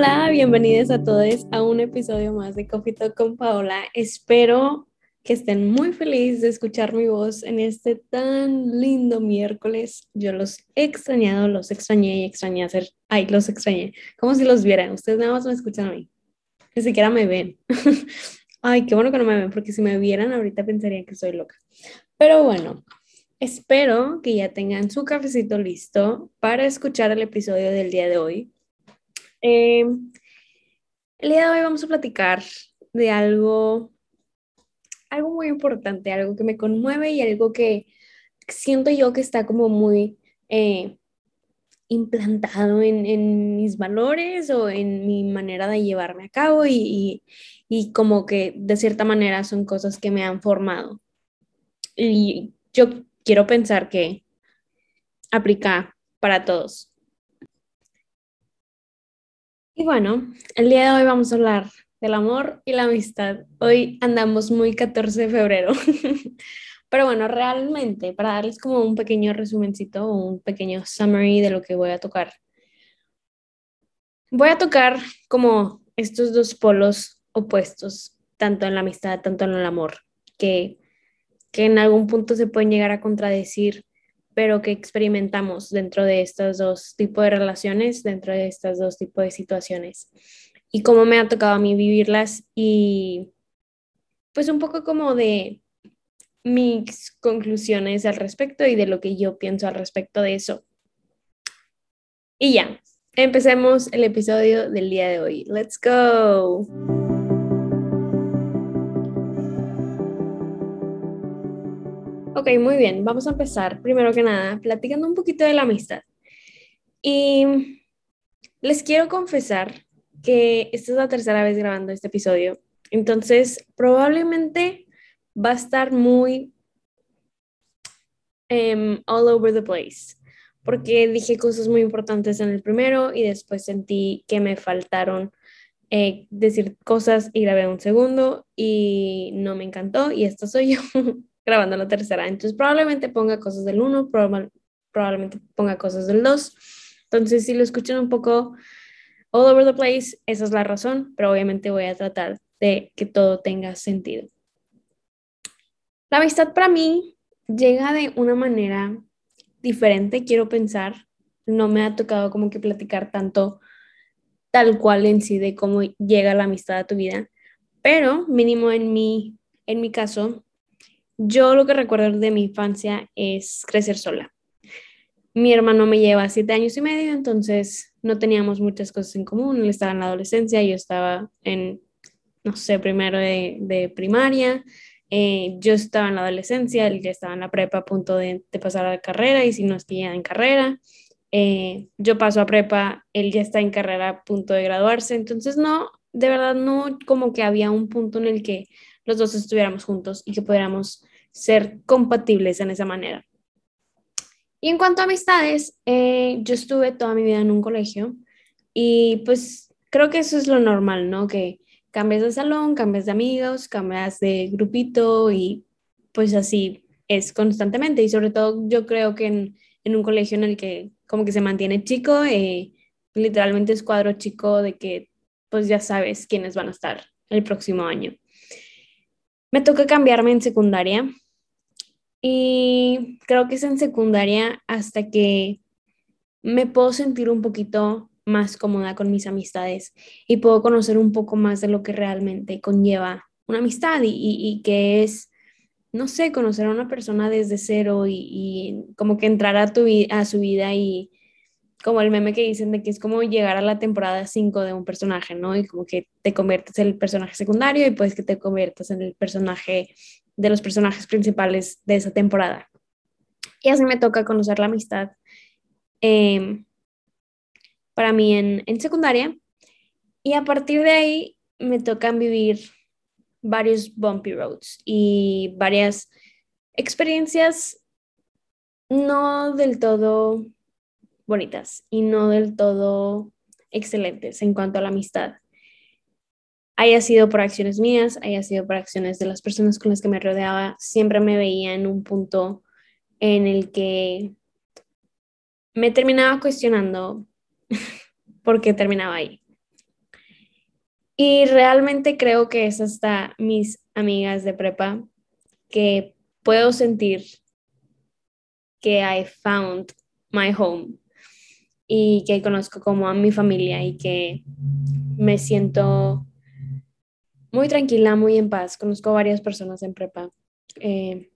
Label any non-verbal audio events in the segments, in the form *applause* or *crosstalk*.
Hola, bienvenidos a todos a un episodio más de Coffee Talk con Paola. Espero que estén muy felices de escuchar mi voz en este tan lindo miércoles. Yo los he extrañado, los extrañé y extrañé hacer. Ay, los extrañé. Como si los vieran. Ustedes nada más me escuchan a mí. Ni siquiera me ven. *laughs* Ay, qué bueno que no me ven, porque si me vieran ahorita pensarían que soy loca. Pero bueno, espero que ya tengan su cafecito listo para escuchar el episodio del día de hoy. Eh, el día de hoy vamos a platicar de algo, algo muy importante, algo que me conmueve y algo que siento yo que está como muy eh, implantado en, mis valores o en mi manera de llevarme a cabo y, y como que de cierta manera son cosas que me han formado. Y yo quiero pensar que aplica para todos. Y bueno, el día de hoy vamos a hablar del amor y la amistad. Hoy andamos muy 14 de febrero. *laughs* Pero bueno, realmente, para darles como un pequeño resumencito un pequeño summary de lo que voy a tocar. Voy a tocar como estos dos polos opuestos, tanto en la amistad, tanto en el amor, que, que en algún punto se pueden llegar a contradecir pero que experimentamos dentro de estos dos tipos de relaciones, dentro de estos dos tipos de situaciones. Y cómo me ha tocado a mí vivirlas y pues un poco como de mis conclusiones al respecto y de lo que yo pienso al respecto de eso. Y ya, empecemos el episodio del día de hoy. Let's go. Ok, muy bien. Vamos a empezar, primero que nada, platicando un poquito de la amistad. Y les quiero confesar que esta es la tercera vez grabando este episodio. Entonces, probablemente va a estar muy um, all over the place, porque dije cosas muy importantes en el primero y después sentí que me faltaron eh, decir cosas y grabé un segundo y no me encantó y esta soy yo. *laughs* grabando la tercera. Entonces probablemente ponga cosas del 1, probablemente ponga cosas del 2. Entonces si lo escuchan un poco all over the place, esa es la razón, pero obviamente voy a tratar de que todo tenga sentido. La amistad para mí llega de una manera diferente, quiero pensar. No me ha tocado como que platicar tanto tal cual en sí de cómo llega la amistad a tu vida, pero mínimo en mi, en mi caso, yo lo que recuerdo de mi infancia es crecer sola. Mi hermano me lleva siete años y medio, entonces no teníamos muchas cosas en común. Él estaba en la adolescencia, yo estaba en, no sé, primero de, primaria. Eh, yo estaba en la adolescencia, él ya estaba en la prepa a punto de, pasar a la carrera y si no es que ya en carrera. Eh, yo paso a prepa, él ya está en carrera a punto de graduarse, entonces no, de verdad no como que había un punto en el que los dos estuviéramos juntos y que pudiéramos ser compatibles en esa manera. Y en cuanto a amistades, eh, yo estuve toda mi vida en un colegio y pues creo que eso es lo normal, ¿no? Que cambias de salón, cambias de amigos, cambias de grupito y pues así es constantemente. Y sobre todo yo creo que en, un colegio en el que como que se mantiene chico, eh, literalmente es cuadro chico de que pues ya sabes quiénes van a estar el próximo año. Me toca cambiarme en secundaria y creo que es en secundaria hasta que me puedo sentir un poquito más cómoda con mis amistades y puedo conocer un poco más de lo que realmente conlleva una amistad y, y, que es, no sé, conocer a una persona desde cero y, y como que entrar a, tu, a su vida y, como el meme que dicen de que es como llegar a la temporada 5 de un personaje, ¿no? Y como que te conviertes en el personaje secundario y pues que te conviertas en el personaje de los personajes principales de esa temporada. Y así me toca conocer la amistad em, para mí en, en secundaria. Y a partir de ahí me tocan vivir varios bumpy roads y varias experiencias no del todo bonitas y no del todo excelentes en cuanto a la amistad. Haya sido por acciones mías, haya sido por acciones de las personas con las que me rodeaba, siempre me veía en un punto en el que me terminaba cuestionando *laughs* por qué terminaba ahí. Y realmente creo que es hasta mis amigas de prepa que puedo sentir que I found my home y que conozco como a mi familia y que me siento muy tranquila, muy en paz. Conozco varias personas en prepa. Eh,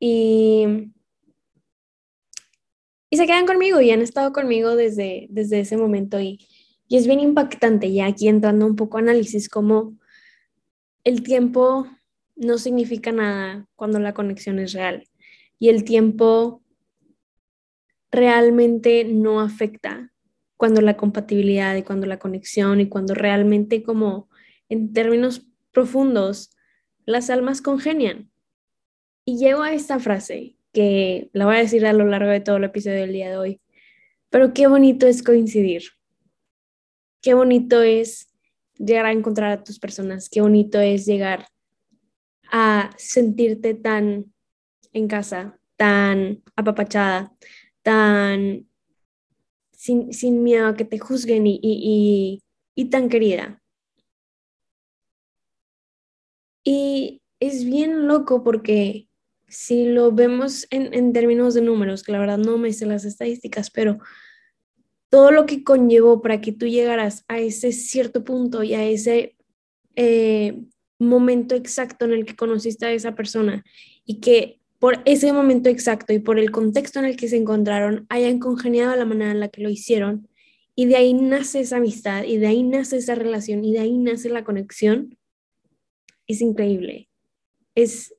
y, y se quedan conmigo y han estado conmigo desde, desde ese momento y, y es bien impactante ya aquí entrando un poco a análisis como el tiempo no significa nada cuando la conexión es real y el tiempo realmente no afecta cuando la compatibilidad y cuando la conexión y cuando realmente como en términos profundos las almas congenian. Y llego a esta frase que la voy a decir a lo largo de todo el episodio del día de hoy, pero qué bonito es coincidir. Qué bonito es llegar a encontrar a tus personas, qué bonito es llegar a sentirte tan en casa, tan apapachada, tan sin, miedo a que te juzguen y, tan querida. Y es bien loco porque si lo vemos en, términos de números, que la verdad no me sé las estadísticas, pero todo lo que conllevó para que tú llegaras a ese cierto punto y a ese eh, momento exacto en el que conociste a esa persona y que por ese momento exacto y por el contexto en el que se encontraron, hayan congeniado la manera en la que lo hicieron. Y de ahí nace esa amistad, y de ahí nace esa relación, y de ahí nace la conexión. Es increíble. Es,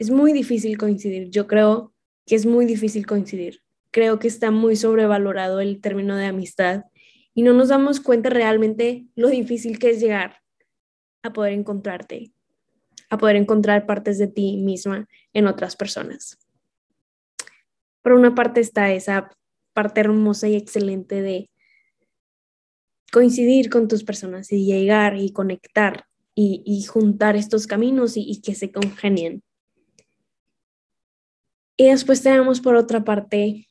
es muy difícil coincidir. Yo creo que es muy difícil coincidir. Creo que está muy sobrevalorado el término de amistad y no nos damos cuenta realmente lo difícil que es llegar a poder encontrarte a poder encontrar partes de ti misma en otras personas. Por una parte está esa parte hermosa y excelente de coincidir con tus personas y llegar y conectar y, juntar estos caminos y, y que se congenien. Y después tenemos por otra parte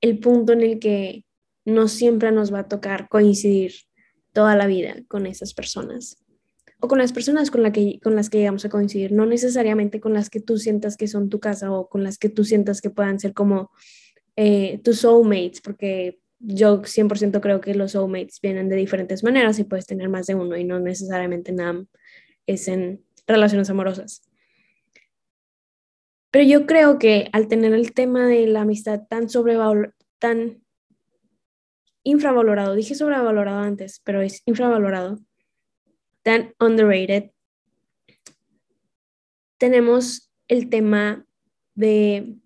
el punto en el que no siempre nos va a tocar coincidir toda la vida con esas personas o con las personas con, la que, con las que llegamos a coincidir, no necesariamente con las que tú sientas que son tu casa o con las que tú sientas que puedan ser como eh, tus soulmates, porque yo 100% creo que los soulmates vienen de diferentes maneras y puedes tener más de uno y no necesariamente nada es en relaciones amorosas. Pero yo creo que al tener el tema de la amistad tan sobrevalorado, tan infravalorado, dije sobrevalorado antes, pero es infravalorado, tan underrated, tenemos el tema de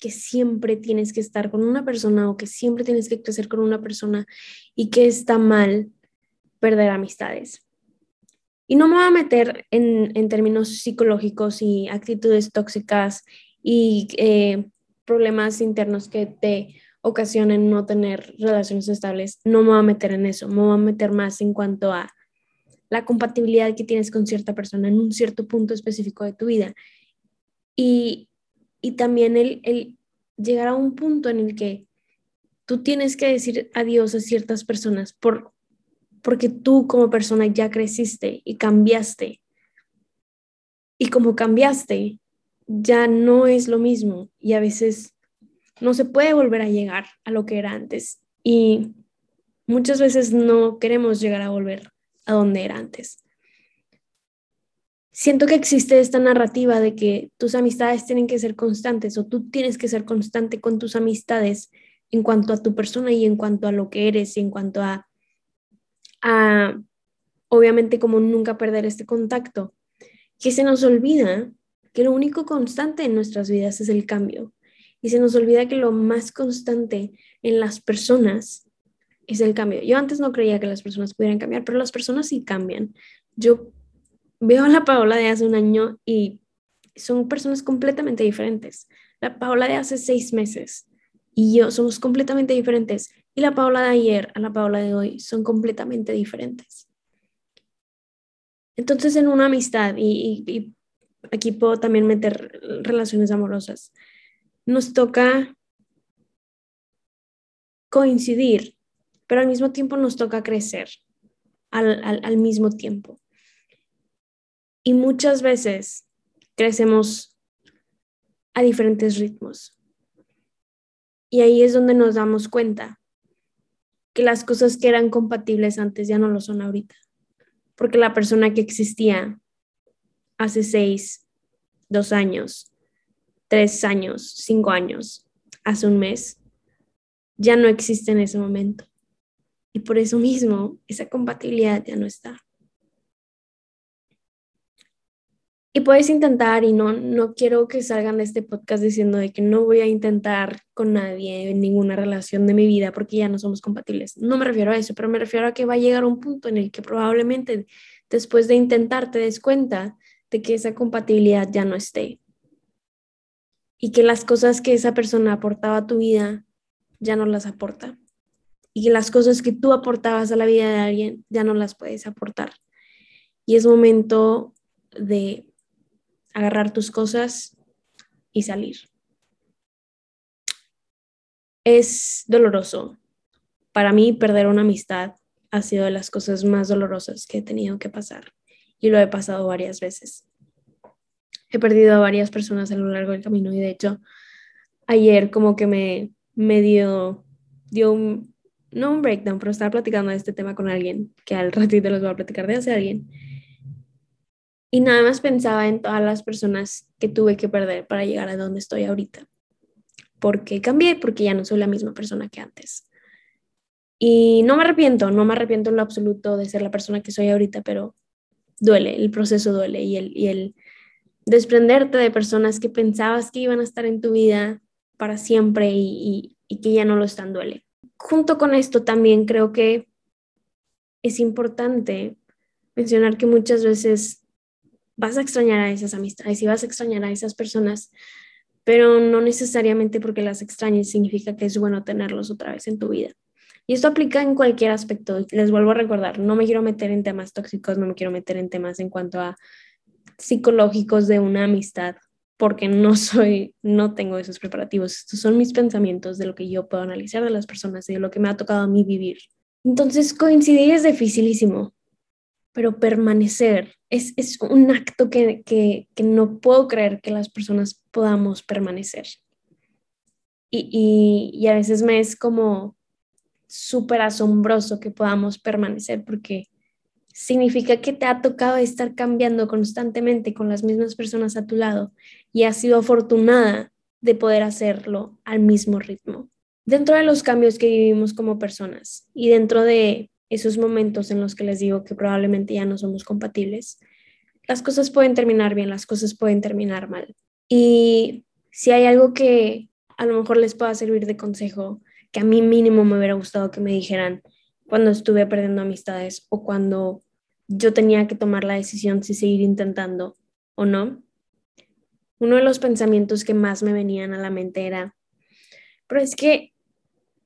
que siempre tienes que estar con una persona o que siempre tienes que crecer con una persona y que está mal perder amistades. Y no me voy a meter en, términos psicológicos y actitudes tóxicas y eh, problemas internos que te ocasionen no tener relaciones estables. No me voy a meter en eso, me voy a meter más en cuanto a la compatibilidad que tienes con cierta persona en un cierto punto específico de tu vida. Y, también el, el llegar a un punto en el que tú tienes que decir adiós a ciertas personas por, porque tú como persona ya creciste y cambiaste. Y como cambiaste, ya no es lo mismo y a veces no se puede volver a llegar a lo que era antes. Y muchas veces no queremos llegar a volver a donde era antes. Siento que existe esta narrativa de que tus amistades tienen que ser constantes o tú tienes que ser constante con tus amistades en cuanto a tu persona y en cuanto a lo que eres y en cuanto a, a obviamente como nunca perder este contacto, que se nos olvida que lo único constante en nuestras vidas es el cambio y se nos olvida que lo más constante en las personas es el cambio. Yo antes no creía que las personas pudieran cambiar, pero las personas sí cambian. Yo veo a la Paola de hace un año y son personas completamente diferentes. La Paola de hace seis meses y yo somos completamente diferentes. Y la Paola de ayer a la Paola de hoy son completamente diferentes. Entonces, en una amistad, y, y aquí puedo también meter relaciones amorosas, nos toca coincidir pero al mismo tiempo nos toca crecer al, mismo tiempo. Y muchas veces crecemos a diferentes ritmos. Y ahí es donde nos damos cuenta que las cosas que eran compatibles antes ya no lo son ahorita. Porque la persona que existía hace seis, dos años, tres años, cinco años, hace un mes, ya no existe en ese momento. Y por eso mismo, esa compatibilidad ya no está. Y puedes intentar, y no, no quiero que salgan de este podcast diciendo de que no voy a intentar con nadie en ninguna relación de mi vida porque ya no somos compatibles. No me refiero a eso, pero me refiero a que va a llegar un punto en el que probablemente después de intentar te des cuenta de que esa compatibilidad ya no esté. Y que las cosas que esa persona aportaba a tu vida ya no las aporta y las cosas que tú aportabas a la vida de alguien ya no las puedes aportar. Y es momento de agarrar tus cosas y salir. Es doloroso. Para mí perder una amistad ha sido de las cosas más dolorosas que he tenido que pasar y lo he pasado varias veces. He perdido a varias personas a lo largo del camino y de hecho ayer como que me, me dio, dio un, no un breakdown, pero estaba platicando de este tema con alguien, que al ratito les voy a platicar de hace alguien. Y nada más pensaba en todas las personas que tuve que perder para llegar a donde estoy ahorita. Porque cambié, porque ya no soy la misma persona que antes. Y no me arrepiento, no me arrepiento en lo absoluto de ser la persona que soy ahorita, pero duele, el proceso duele y el, y el desprenderte de personas que pensabas que iban a estar en tu vida para siempre y, y que ya no lo están duele junto con esto también creo que es importante mencionar que muchas veces vas a extrañar a esas amistades y vas a extrañar a esas personas, pero no necesariamente porque las extrañes significa que es bueno tenerlos otra vez en tu vida. Y esto aplica en cualquier aspecto. Les vuelvo a recordar, no me quiero meter en temas tóxicos, no me quiero meter en temas en cuanto a psicológicos de una amistad porque no *laughs* soy, no tengo esos preparativos. Estos son mis pensamientos de lo que yo puedo analizar de las personas de lo que me ha tocado a mí vivir. Entonces, coincidir es dificilísimo, pero permanecer es, es un acto que, que, que, no puedo creer que las personas podamos permanecer. Y, y, y a veces me es como súper asombroso que podamos permanecer porque significa que te ha tocado estar cambiando constantemente con las mismas personas a tu lado y has sido afortunada de poder hacerlo al mismo ritmo. Dentro de los cambios que vivimos como personas y dentro de esos momentos en los que les digo que probablemente ya no somos compatibles, las cosas pueden terminar bien, las cosas pueden terminar mal. Y si hay algo que a lo mejor les pueda servir de consejo, que a mí mínimo me hubiera gustado que me dijeran cuando estuve perdiendo amistades o cuando yo tenía que tomar la decisión si seguir intentando o no, uno de los pensamientos que más me venían a la mente era, pero es que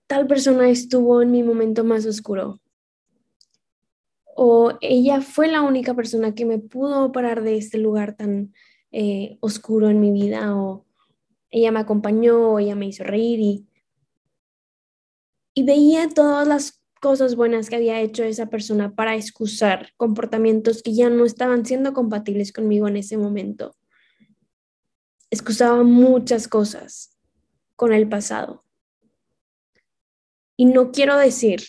tal persona estuvo en mi momento más oscuro. O ella fue la única persona que me pudo parar de este lugar tan eh, oscuro en mi vida. O ella me acompañó, o ella me hizo reír y, y veía todas las cosas buenas que había hecho esa persona para excusar comportamientos que ya no estaban siendo compatibles conmigo en ese momento. Excusaba muchas cosas con el pasado. Y no quiero decir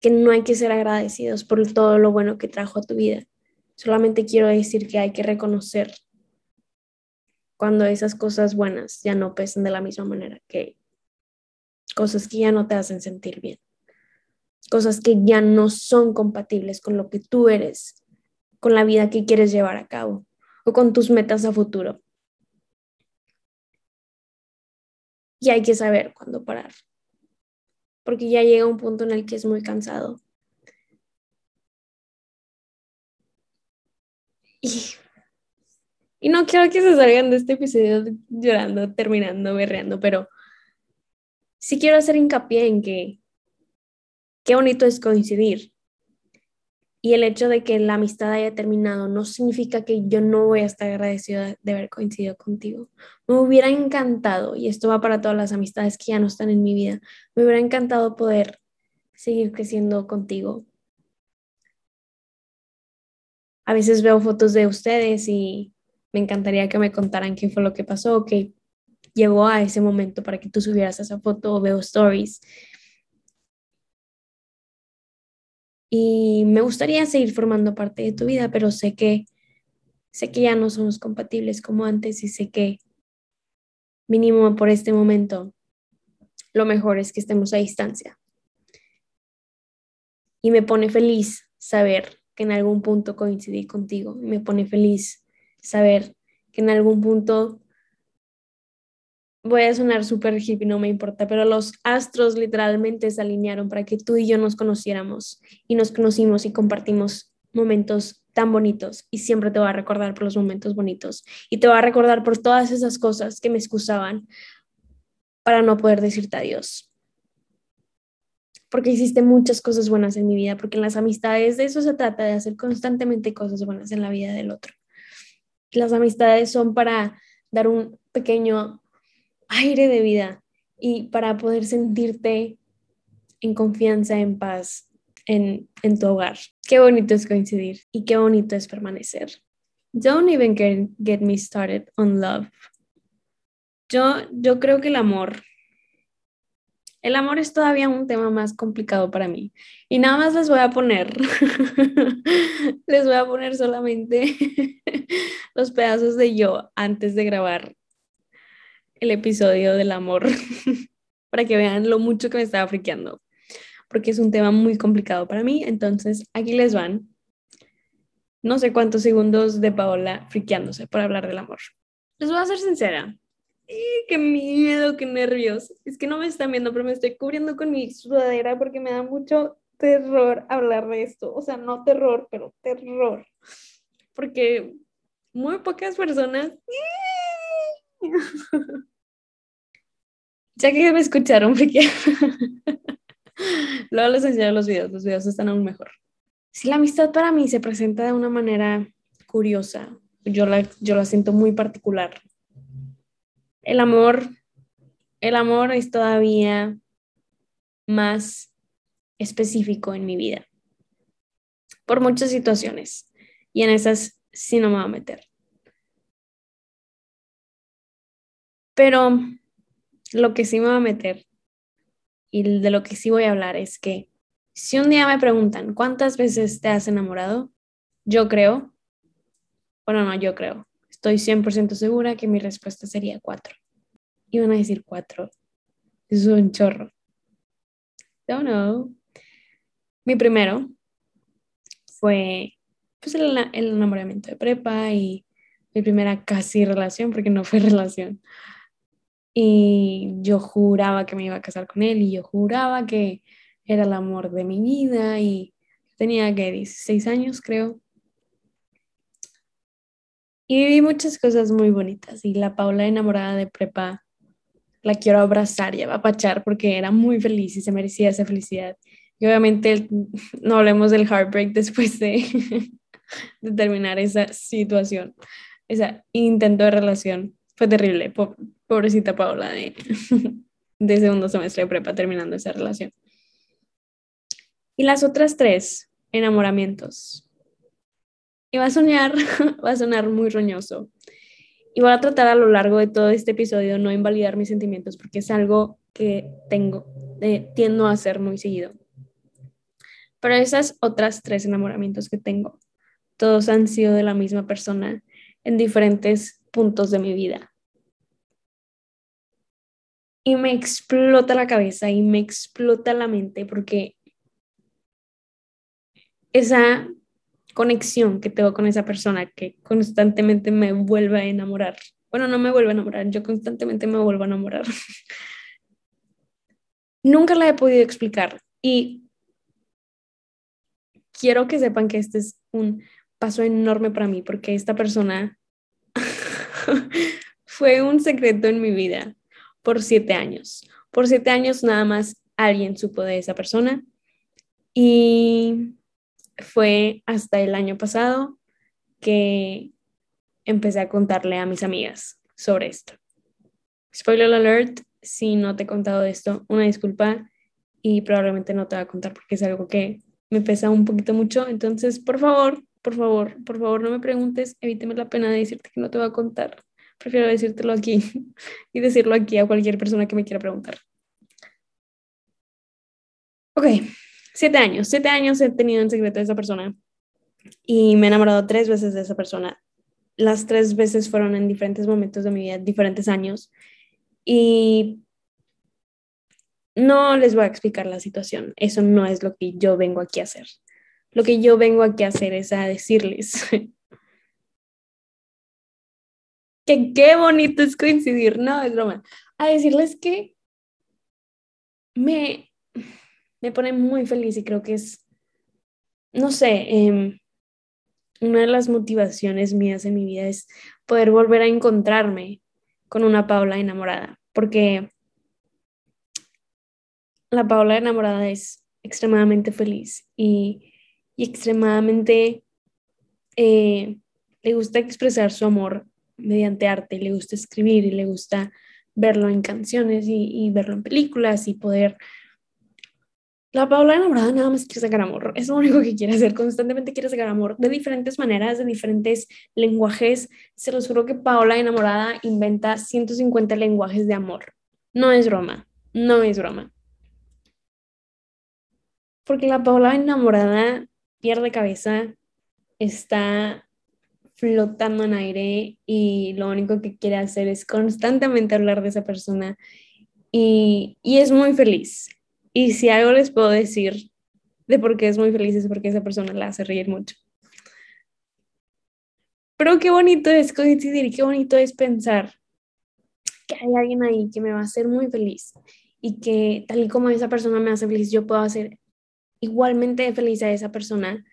que no hay que ser agradecidos por todo lo bueno que trajo a tu vida. Solamente quiero decir que hay que reconocer cuando esas cosas buenas ya no pesan de la misma manera que cosas que ya no te hacen sentir bien cosas que ya no son compatibles con lo que tú eres, con la vida que quieres llevar a cabo o con tus metas a futuro. Y hay que saber cuándo parar, porque ya llega un punto en el que es muy cansado. Y, no quiero que se salgan de este episodio llorando, terminando, berreando, pero sí quiero hacer hincapié en que qué bonito es coincidir. Y el hecho de que la amistad haya terminado no significa que yo no voy a estar agradecida de haber coincidido contigo. Me hubiera encantado, y esto va para todas las amistades que ya no están en mi vida, me hubiera encantado poder seguir creciendo contigo. A veces veo fotos de ustedes y me encantaría que me contaran qué fue lo que pasó, qué llegó a ese momento para que tú subieras esa foto o veo stories. Y me gustaría seguir formando parte de tu vida, pero sé que sé que ya no somos compatibles como antes y sé que mínimo por este momento lo mejor es que estemos a distancia. Y me pone feliz saber que en algún punto coincidí contigo. Me pone feliz saber que en algún punto voy a sonar súper hippie, no me importa, pero los astros literalmente se alinearon para que tú y yo nos conociéramos y nos conocimos y compartimos momentos tan bonitos y siempre te voy a recordar por los momentos bonitos y te voy a recordar por todas esas cosas que me excusaban para no poder decirte adiós porque hiciste muchas cosas buenas en mi vida, porque en las amistades de eso se trata, de hacer constantemente cosas buenas en la vida del otro. Las amistades son para dar un pequeño aire de vida y para poder sentirte en confianza, en paz, en, en tu hogar. Qué bonito es coincidir y qué bonito es permanecer. Don't even get, get me started on love. Yo, yo creo que el amor el amor es todavía un tema más complicado para mí. Y nada más les voy a poner, *laughs* les voy a poner solamente *laughs* los pedazos de yo antes de grabar el episodio del amor, *laughs* para que vean lo mucho que me estaba friqueando, porque es un tema muy complicado para mí. Entonces, aquí les van no sé cuántos segundos de Paola friqueándose por hablar del amor. Les voy a ser sincera, qué miedo, qué nervios. Es que no me están viendo, pero me estoy cubriendo con mi sudadera porque me da mucho terror hablar de esto. O sea, no terror, pero terror. Porque muy pocas personas... *laughs* ya que me escucharon, porque *laughs* luego les enseño los videos, los videos están aún mejor. Si la amistad para mí se presenta de una manera curiosa, yo la, yo la siento muy particular el amor, el amor es todavía más específico en mi vida por muchas situaciones y en esas sí no me voy a meter. Pero lo que sí me va a meter y de lo que sí voy a hablar es que si un día me preguntan cuántas veces te has enamorado, yo creo, bueno, no, yo creo, Estoy 100% segura que mi respuesta sería cuatro. Iban a decir cuatro. Es un chorro. Don't know. Mi primero fue pues, el, el enamoramiento de prepa y mi primera casi relación, porque no fue *laughs* relación. Y yo juraba que me iba a casar con él y yo juraba que era el amor de mi vida y tenía que 16 años creo y viví muchas cosas muy bonitas y la Paula enamorada de prepa la quiero abrazar y apapachar porque era muy feliz y se merecía esa felicidad. Y obviamente *laughs* no hablemos del heartbreak después de, *laughs* de terminar esa situación, ese intento de relación. Fue terrible, pobrecita Paula de, *laughs* de segundo semestre de prepa terminando esa relación. Y las otras tres enamoramientos y va a soñar, *laughs* va a sonar muy roñoso. Y voy a tratar a lo largo de todo este episodio no invalidar mis sentimientos porque es algo que tengo, eh, tiendo a hacer muy seguido. Pero esas otras tres enamoramientos que tengo, todos han sido de la misma persona en diferentes puntos de mi vida. Y me explota la cabeza y me explota la mente porque esa conexión que tengo con esa persona que constantemente me vuelve a enamorar. Bueno, no me vuelve a enamorar, yo constantemente me vuelvo a enamorar. *laughs* Nunca la he podido explicar y quiero que sepan que este es un paso enorme para mí porque esta persona *laughs* fue un secreto en mi vida por siete años. Por siete años nada más alguien supo de esa persona y fue hasta el año pasado que empecé a contarle a mis amigas sobre esto. Spoiler alert, si no te he contado de esto, una disculpa y probablemente no te va a contar porque es algo que me pesa un poquito mucho. Entonces, por favor, por favor, por favor, no me preguntes, evíteme la pena de decirte que no te va a contar. Prefiero decírtelo aquí *laughs* y decirlo aquí a cualquier persona que me quiera preguntar. Ok, siete años. Siete años he tenido en secreto a esa persona y me he enamorado tres veces de esa persona. Las tres veces fueron en diferentes momentos de mi vida, diferentes años. Y no les voy a explicar la situación. Eso no es lo que yo vengo aquí a hacer. Lo que yo vengo aquí a hacer es a decirles *laughs* que qué bonito es coincidir. No, es broma. A decirles que me, me pone muy feliz y creo que es, no sé, em, una de las motivaciones mías en mi vida es poder volver a encontrarme con una Paula enamorada, porque la Paula enamorada es extremadamente feliz y, extremadamente eh, le gusta expresar su amor mediante arte, le gusta escribir y le gusta verlo en canciones y, verlo en películas y poder la Paula enamorada nada más quiere sacar amor, es lo único que quiere hacer, constantemente quiere sacar amor de diferentes maneras, de diferentes lenguajes. Se los juro que Paula enamorada inventa 150 lenguajes de amor. No es broma, no es broma. Porque la Paula enamorada pierde cabeza, está flotando en aire y lo único que quiere hacer es constantemente hablar de esa persona y, y es muy feliz y si algo les puedo decir de por qué es muy feliz es porque esa persona la hace reír mucho. Pero qué bonito es coincidir qué bonito es pensar que hay alguien ahí que me va a hacer muy feliz y que tal y como esa persona me hace feliz, yo puedo hacer igualmente feliz a esa persona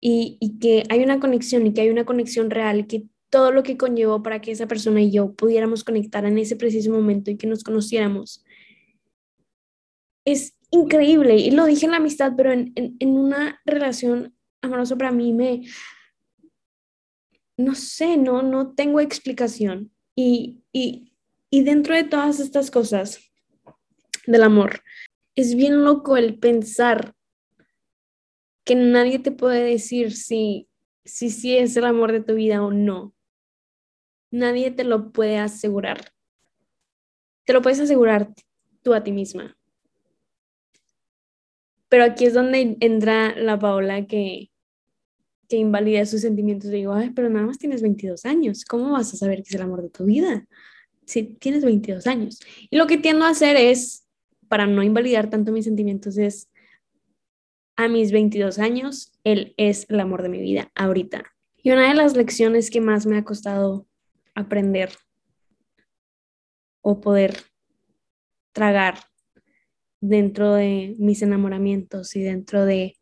y, y que hay una conexión y que hay una conexión real, que todo lo que conllevó para que esa persona y yo pudiéramos conectar en ese preciso momento y que nos conociéramos es increíble. Y lo dije en la amistad, pero en, una relación amorosa para mí me, no sé, no, no tengo explicación. Y, y, y dentro de todas estas cosas del amor, es bien loco el pensar que nadie te puede decir si, si, si es el amor de tu vida o no. Nadie te lo puede asegurar. Te lo puedes asegurar tú a ti misma. Pero aquí es donde entra la Paola que, que invalida sus sentimientos. Digo, ay, pero nada más tienes 22 años. ¿Cómo vas a saber que es el amor de tu vida? Si tienes 22 años. Y lo que tiendo a hacer es, para no invalidar tanto mis sentimientos, es a mis 22 años, él es el amor de mi vida ahorita. Y una de las lecciones que más me ha costado aprender o poder tragar dentro de mis enamoramientos y dentro de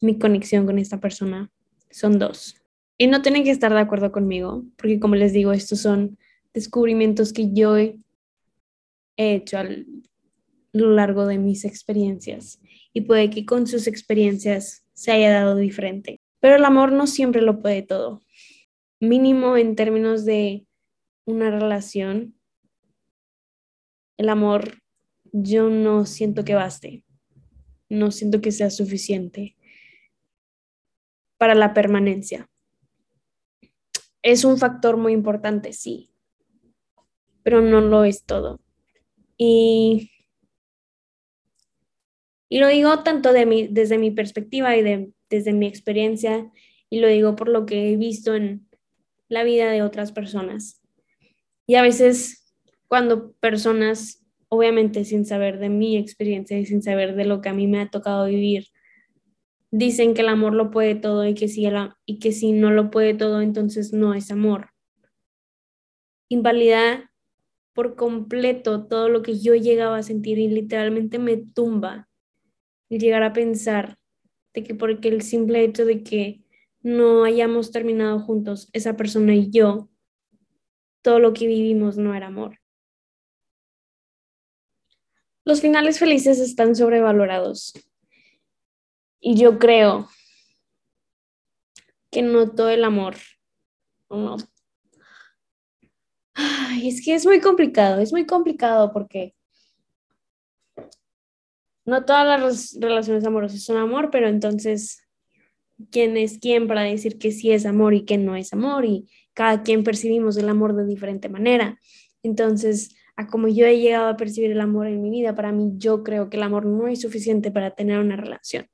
mi conexión con esta persona son dos. Y no tienen que estar de acuerdo conmigo, porque como les digo, estos son descubrimientos que yo he hecho a lo largo de mis experiencias y puede que con sus experiencias se haya dado diferente. Pero el amor no siempre lo puede todo. Mínimo en términos de una relación, el amor yo no siento que baste, no siento que sea suficiente para la permanencia. Es un factor muy importante, sí, pero no lo es todo. Y, y lo digo tanto de mi, desde mi perspectiva y de, desde mi experiencia, y lo digo por lo que he visto en la vida de otras personas. Y a veces cuando personas obviamente sin saber de mi experiencia y sin saber de lo que a mí me ha tocado vivir, dicen que el amor lo puede todo y que si, y que si no lo puede todo, entonces no es amor. Invalida por completo todo lo que yo llegaba a sentir y literalmente me tumba el llegar a pensar de que porque el simple hecho de que no hayamos terminado juntos, esa persona y yo, todo lo que vivimos no era amor. Los finales felices están sobrevalorados. Y yo creo que no todo el amor. No. Ay, es que es muy complicado, es muy complicado porque no todas las relaciones amorosas son amor, pero entonces, ¿quién es quién para decir que sí es amor y que no es amor? Y cada quien percibimos el amor de diferente manera. Entonces, a como yo he llegado a percibir el amor en mi vida, para mí yo creo que el amor no es suficiente para tener una relación.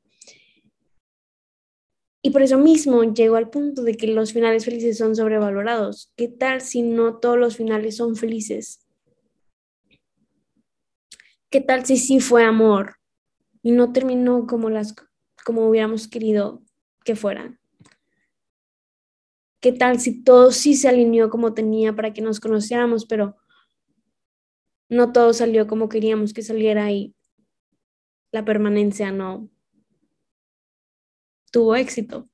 Y por eso mismo llego al punto de que los finales felices son sobrevalorados. ¿Qué tal si no todos los finales son felices? ¿Qué tal si sí fue amor y no terminó como las como hubiéramos querido que fueran? ¿Qué tal si todo sí se alineó como tenía para que nos conociéramos, pero no todo salió como queríamos que saliera y la permanencia no tuvo éxito?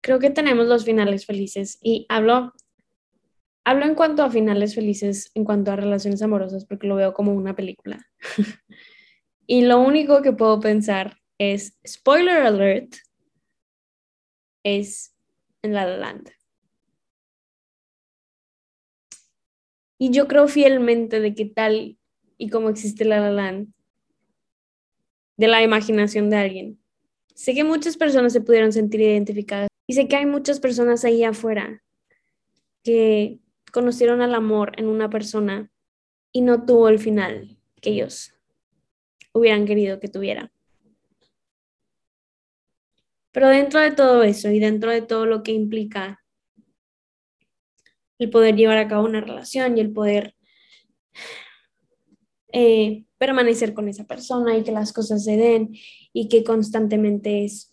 Creo que tenemos los finales felices y hablo Hablo en cuanto a finales felices, en cuanto a relaciones amorosas, porque lo veo como una película. *laughs* y lo único que puedo pensar es, spoiler alert, es en La La Land. Y yo creo fielmente de que tal y como existe La La Land, de la imaginación de alguien. Sé que muchas personas se pudieron sentir identificadas y sé que hay muchas personas ahí afuera que conocieron al amor en una persona y no tuvo el final que ellos hubieran querido que tuviera. Pero dentro de todo eso y dentro de todo lo que implica el poder llevar a cabo una relación y el poder eh, permanecer con esa persona y que las cosas se den y que constantemente es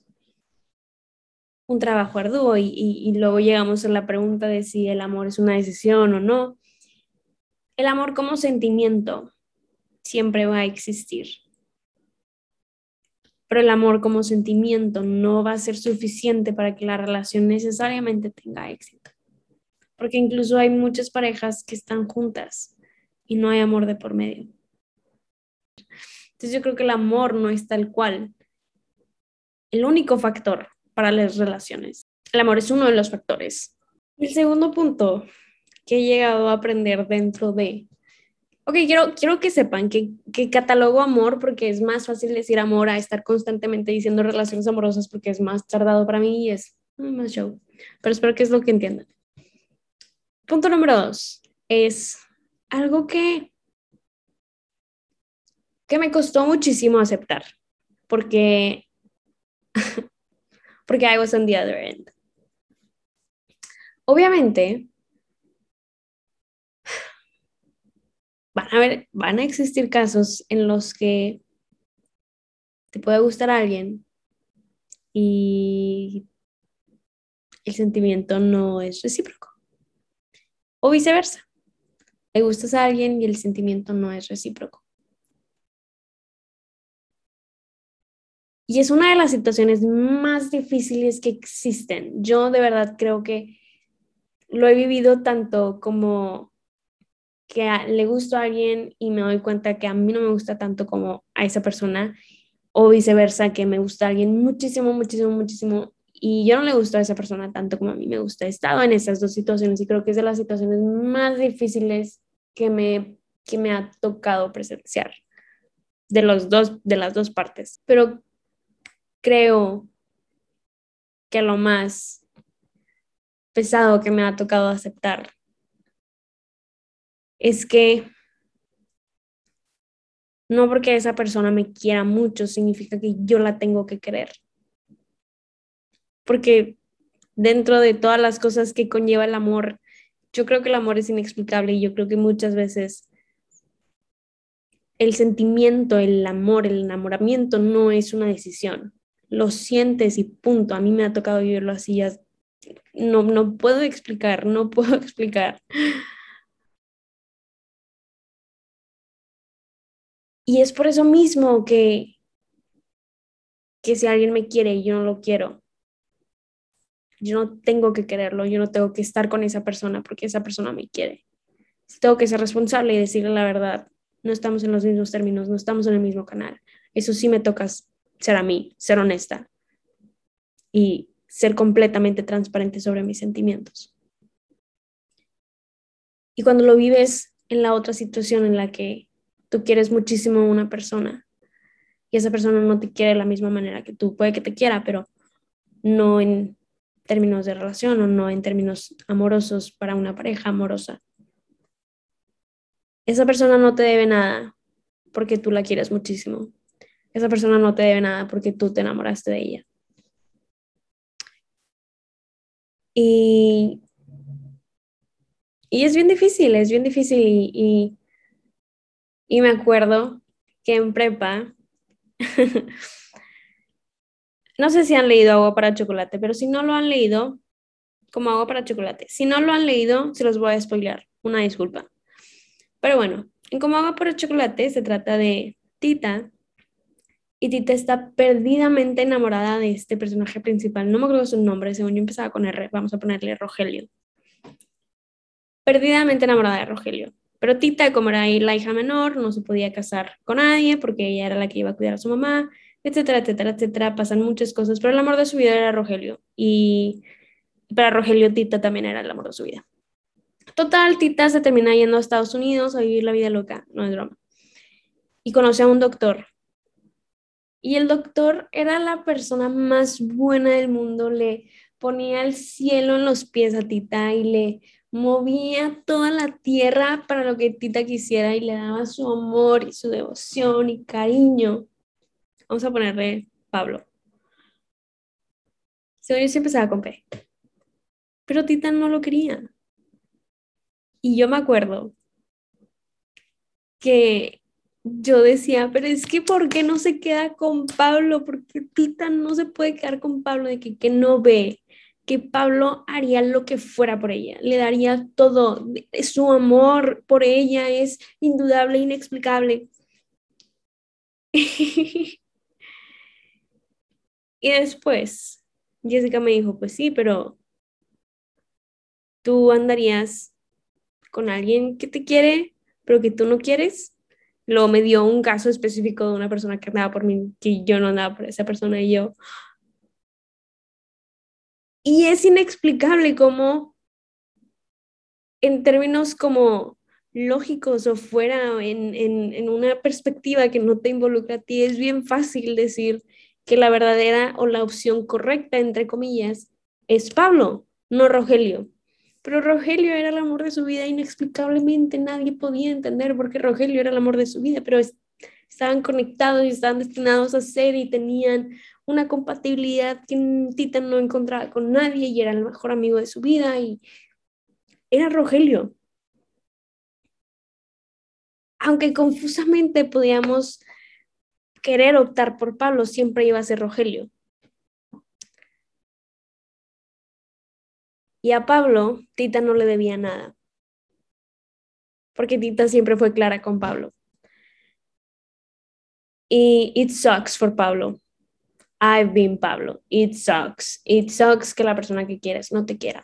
un trabajo arduo y, luego llegamos a la pregunta de si el amor es una decisión o no. El amor como sentimiento siempre va a existir, pero el amor como sentimiento no va a ser suficiente para que la relación necesariamente tenga éxito, porque incluso hay muchas parejas que están juntas y no hay amor de por medio. Entonces yo creo que el amor no es tal cual. El único factor para las relaciones. El amor es uno de los factores. El segundo punto que he llegado a aprender dentro de... Ok, quiero, quiero que sepan que, que catalogo amor porque es más fácil decir amor a estar constantemente diciendo relaciones amorosas porque es más tardado para mí y es más show. Pero espero que es lo que entiendan. Punto número dos es algo que, que me costó muchísimo aceptar porque *laughs* porque I was on the other end. Obviamente, van a, ver, van a existir casos en los que te puede gustar a alguien y el sentimiento no es recíproco. O viceversa. Le gustas a alguien y el sentimiento no es recíproco. Y es una de las situaciones más difíciles que existen. Yo de verdad creo que lo he vivido tanto como que le gusto a alguien y me doy cuenta que a mí no me gusta tanto como a esa persona, o viceversa, que me gusta a alguien muchísimo, muchísimo, muchísimo, y yo no le gusto a esa persona tanto como a mí me gusta. He estado en esas dos situaciones y creo que es de las situaciones más difíciles que me, que me ha tocado presenciar de, los dos, de las dos partes. Pero creo que lo más pesado que me ha tocado aceptar es que no porque esa persona me quiera mucho significa que yo la tengo que querer. Porque dentro de todas las cosas que conlleva el amor, yo creo que el amor es inexplicable y yo creo que muchas veces el sentimiento, el amor, el enamoramiento no es una decisión lo sientes y punto. A mí me ha tocado vivirlo así, ya no, no puedo explicar, no puedo *laughs* explicar. Y es por eso mismo que, que si alguien me quiere y yo no lo quiero, yo no tengo que quererlo, yo no tengo que estar con esa persona porque esa persona me quiere. Tengo que ser responsable y decirle la verdad. No estamos en los mismos términos, no estamos en el mismo canal. Eso sí me tocas ser a mí, ser honesta y ser completamente transparente sobre mis sentimientos. Y cuando lo vives en la otra situación en la que tú quieres muchísimo a una persona y esa persona no te quiere de la misma manera que tú. Puede que te quiera, pero no en términos de relación o no en términos amorosos para una pareja amorosa. Esa persona no te debe nada porque tú la quieres muchísimo. Esa persona no te debe nada porque tú te enamoraste de ella. Y, y es bien difícil, es bien difícil. Y, y, me acuerdo que en prepa, *laughs* no sé si han leído Agua para Chocolate, pero si no lo han leído, como Agua para Chocolate, si no lo han leído, se los voy a spoiler, una disculpa. Pero bueno, en Como Agua para Chocolate se trata de Tita, y Tita está perdidamente enamorada de este personaje principal. No me acuerdo su nombre, según yo empezaba con R, vamos a ponerle Rogelio. Perdidamente enamorada de Rogelio. Pero Tita, como era la hija menor, no se podía casar con nadie porque ella era la que iba a cuidar a su mamá, etcétera, etcétera, etcétera. Pasan muchas cosas, pero el amor de su vida era Rogelio. Y para Rogelio, Tita también era el amor de su vida. Total, Tita se termina yendo a Estados Unidos a vivir la vida loca, no es broma. Y conoce a un doctor y el doctor era la persona más buena del mundo, le ponía el cielo en los pies a Tita y le movía toda la tierra para lo que Tita quisiera y le daba su amor y su devoción y cariño. Vamos a ponerle Pablo. Según yo siempre empezaba con P. Pero Tita no lo quería. Y yo me acuerdo que yo decía, pero es que ¿por qué no se queda con Pablo? Porque Tita no se puede quedar con Pablo de que, que no ve, que Pablo haría lo que fuera por ella, le daría todo, su amor por ella es indudable, inexplicable. *laughs* y después, Jessica me dijo, pues sí, pero tú andarías con alguien que te quiere, pero que tú no quieres. Luego me dio un caso específico de una persona que andaba por mí, que yo no andaba por esa persona y yo. Y es inexplicable cómo, en términos como lógicos o fuera, en, en, en una perspectiva que no te involucra a ti, es bien fácil decir que la verdadera o la opción correcta, entre comillas, es Pablo, no Rogelio. Pero Rogelio era el amor de su vida, inexplicablemente nadie podía entender por qué Rogelio era el amor de su vida, pero estaban conectados y estaban destinados a ser y tenían una compatibilidad que Tita no encontraba con nadie y era el mejor amigo de su vida y era Rogelio. Aunque confusamente podíamos querer optar por Pablo, siempre iba a ser Rogelio. Y a Pablo, Tita no le debía nada. Porque Tita siempre fue clara con Pablo. Y it sucks for Pablo. I've been Pablo. It sucks. It sucks que la persona que quieres no te quiera.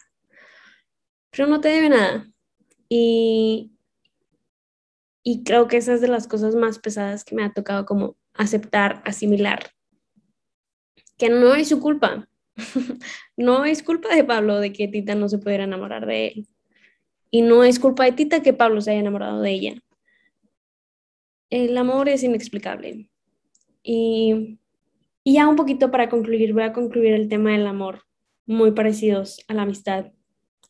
Pero no te debe nada. Y, y creo que esa es de las cosas más pesadas que me ha tocado como aceptar, asimilar. Que no es su culpa *laughs* no es culpa de Pablo de que Tita no se pudiera enamorar de él. Y no es culpa de Tita que Pablo se haya enamorado de ella. El amor es inexplicable. Y, y ya un poquito para concluir, voy a concluir el tema del amor, muy parecidos a la amistad,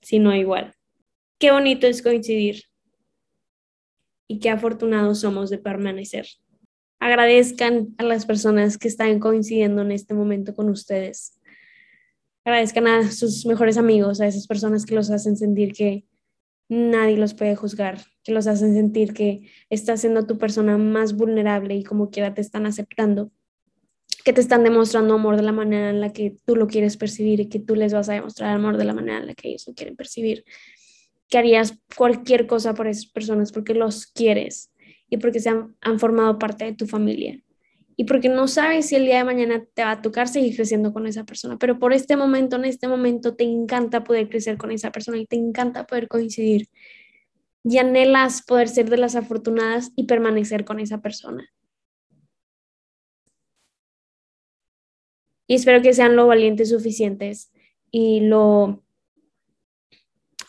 si no igual. Qué bonito es coincidir y qué afortunados somos de permanecer. Agradezcan a las personas que están coincidiendo en este momento con ustedes agradezcan a sus mejores amigos, a esas personas que los hacen sentir que nadie los puede juzgar, que los hacen sentir que estás siendo tu persona más vulnerable y como quiera te están aceptando, que te están demostrando amor de la manera en la que tú lo quieres percibir y que tú les vas a demostrar amor de la manera en la que ellos lo quieren percibir, que harías cualquier cosa por esas personas porque los quieres y porque se han, han formado parte de tu familia y porque no sabes si el día de mañana te va a tocar seguir creciendo con esa persona, pero por este momento, en este momento, te encanta poder crecer con esa persona y te encanta poder coincidir y anhelas poder ser de las afortunadas y permanecer con esa persona. Y espero que sean lo valientes suficientes y lo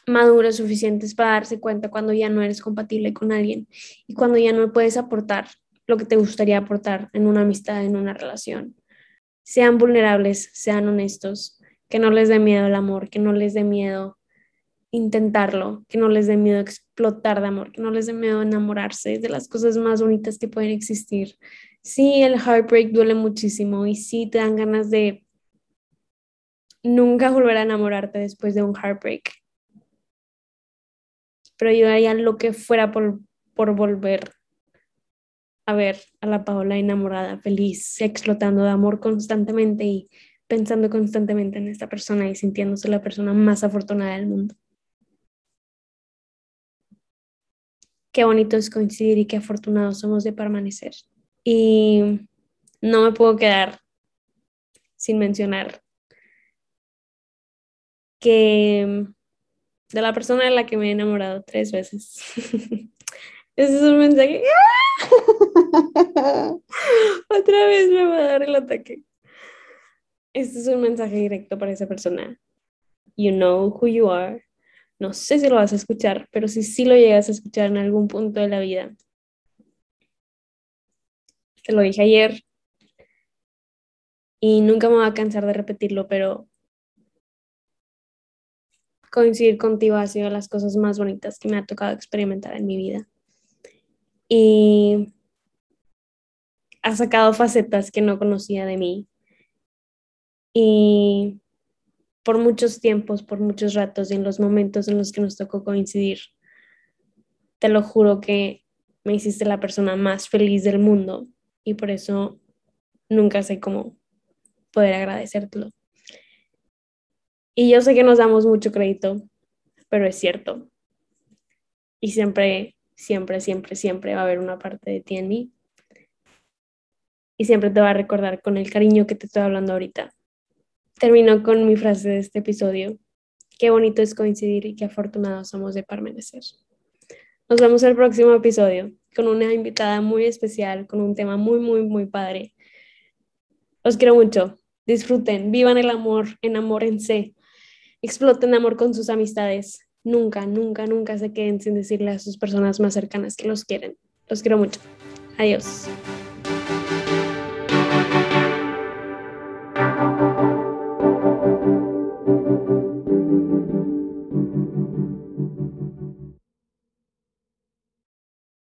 maduros suficientes para darse cuenta cuando ya no eres compatible con alguien y cuando ya no puedes aportar lo que te gustaría aportar en una amistad, en una relación. Sean vulnerables, sean honestos, que no les dé miedo el amor, que no les dé miedo intentarlo, que no les dé miedo explotar de amor, que no les dé miedo enamorarse de las cosas más bonitas que pueden existir. Sí, el heartbreak duele muchísimo y sí te dan ganas de nunca volver a enamorarte después de un heartbreak. Pero yo haría lo que fuera por, por volver a ver a la Paola enamorada, feliz, explotando de amor constantemente y pensando constantemente en esta persona y sintiéndose la persona más afortunada del mundo. Qué bonito es coincidir y qué afortunados somos de permanecer. Y no me puedo quedar sin mencionar que de la persona de la que me he enamorado tres veces. *laughs* Ese es un mensaje. *laughs* Otra vez me va a dar el ataque. Este es un mensaje directo para esa persona. You know who you are. No sé si lo vas a escuchar, pero si sí lo llegas a escuchar en algún punto de la vida. Te lo dije ayer y nunca me voy a cansar de repetirlo, pero coincidir contigo ha sido las cosas más bonitas que me ha tocado experimentar en mi vida. Y ha sacado facetas que no conocía de mí. Y por muchos tiempos, por muchos ratos y en los momentos en los que nos tocó coincidir, te lo juro que me hiciste la persona más feliz del mundo y por eso nunca sé cómo poder agradecértelo. Y yo sé que nos damos mucho crédito, pero es cierto. Y siempre, siempre, siempre, siempre va a haber una parte de ti en mí. Y siempre te va a recordar con el cariño que te estoy hablando ahorita. Termino con mi frase de este episodio. Qué bonito es coincidir y qué afortunados somos de permanecer. Nos vemos el próximo episodio con una invitada muy especial, con un tema muy, muy, muy padre. Los quiero mucho. Disfruten, vivan el amor, enamórense exploten amor con sus amistades. Nunca, nunca, nunca se queden sin decirle a sus personas más cercanas que los quieren. Los quiero mucho. Adiós.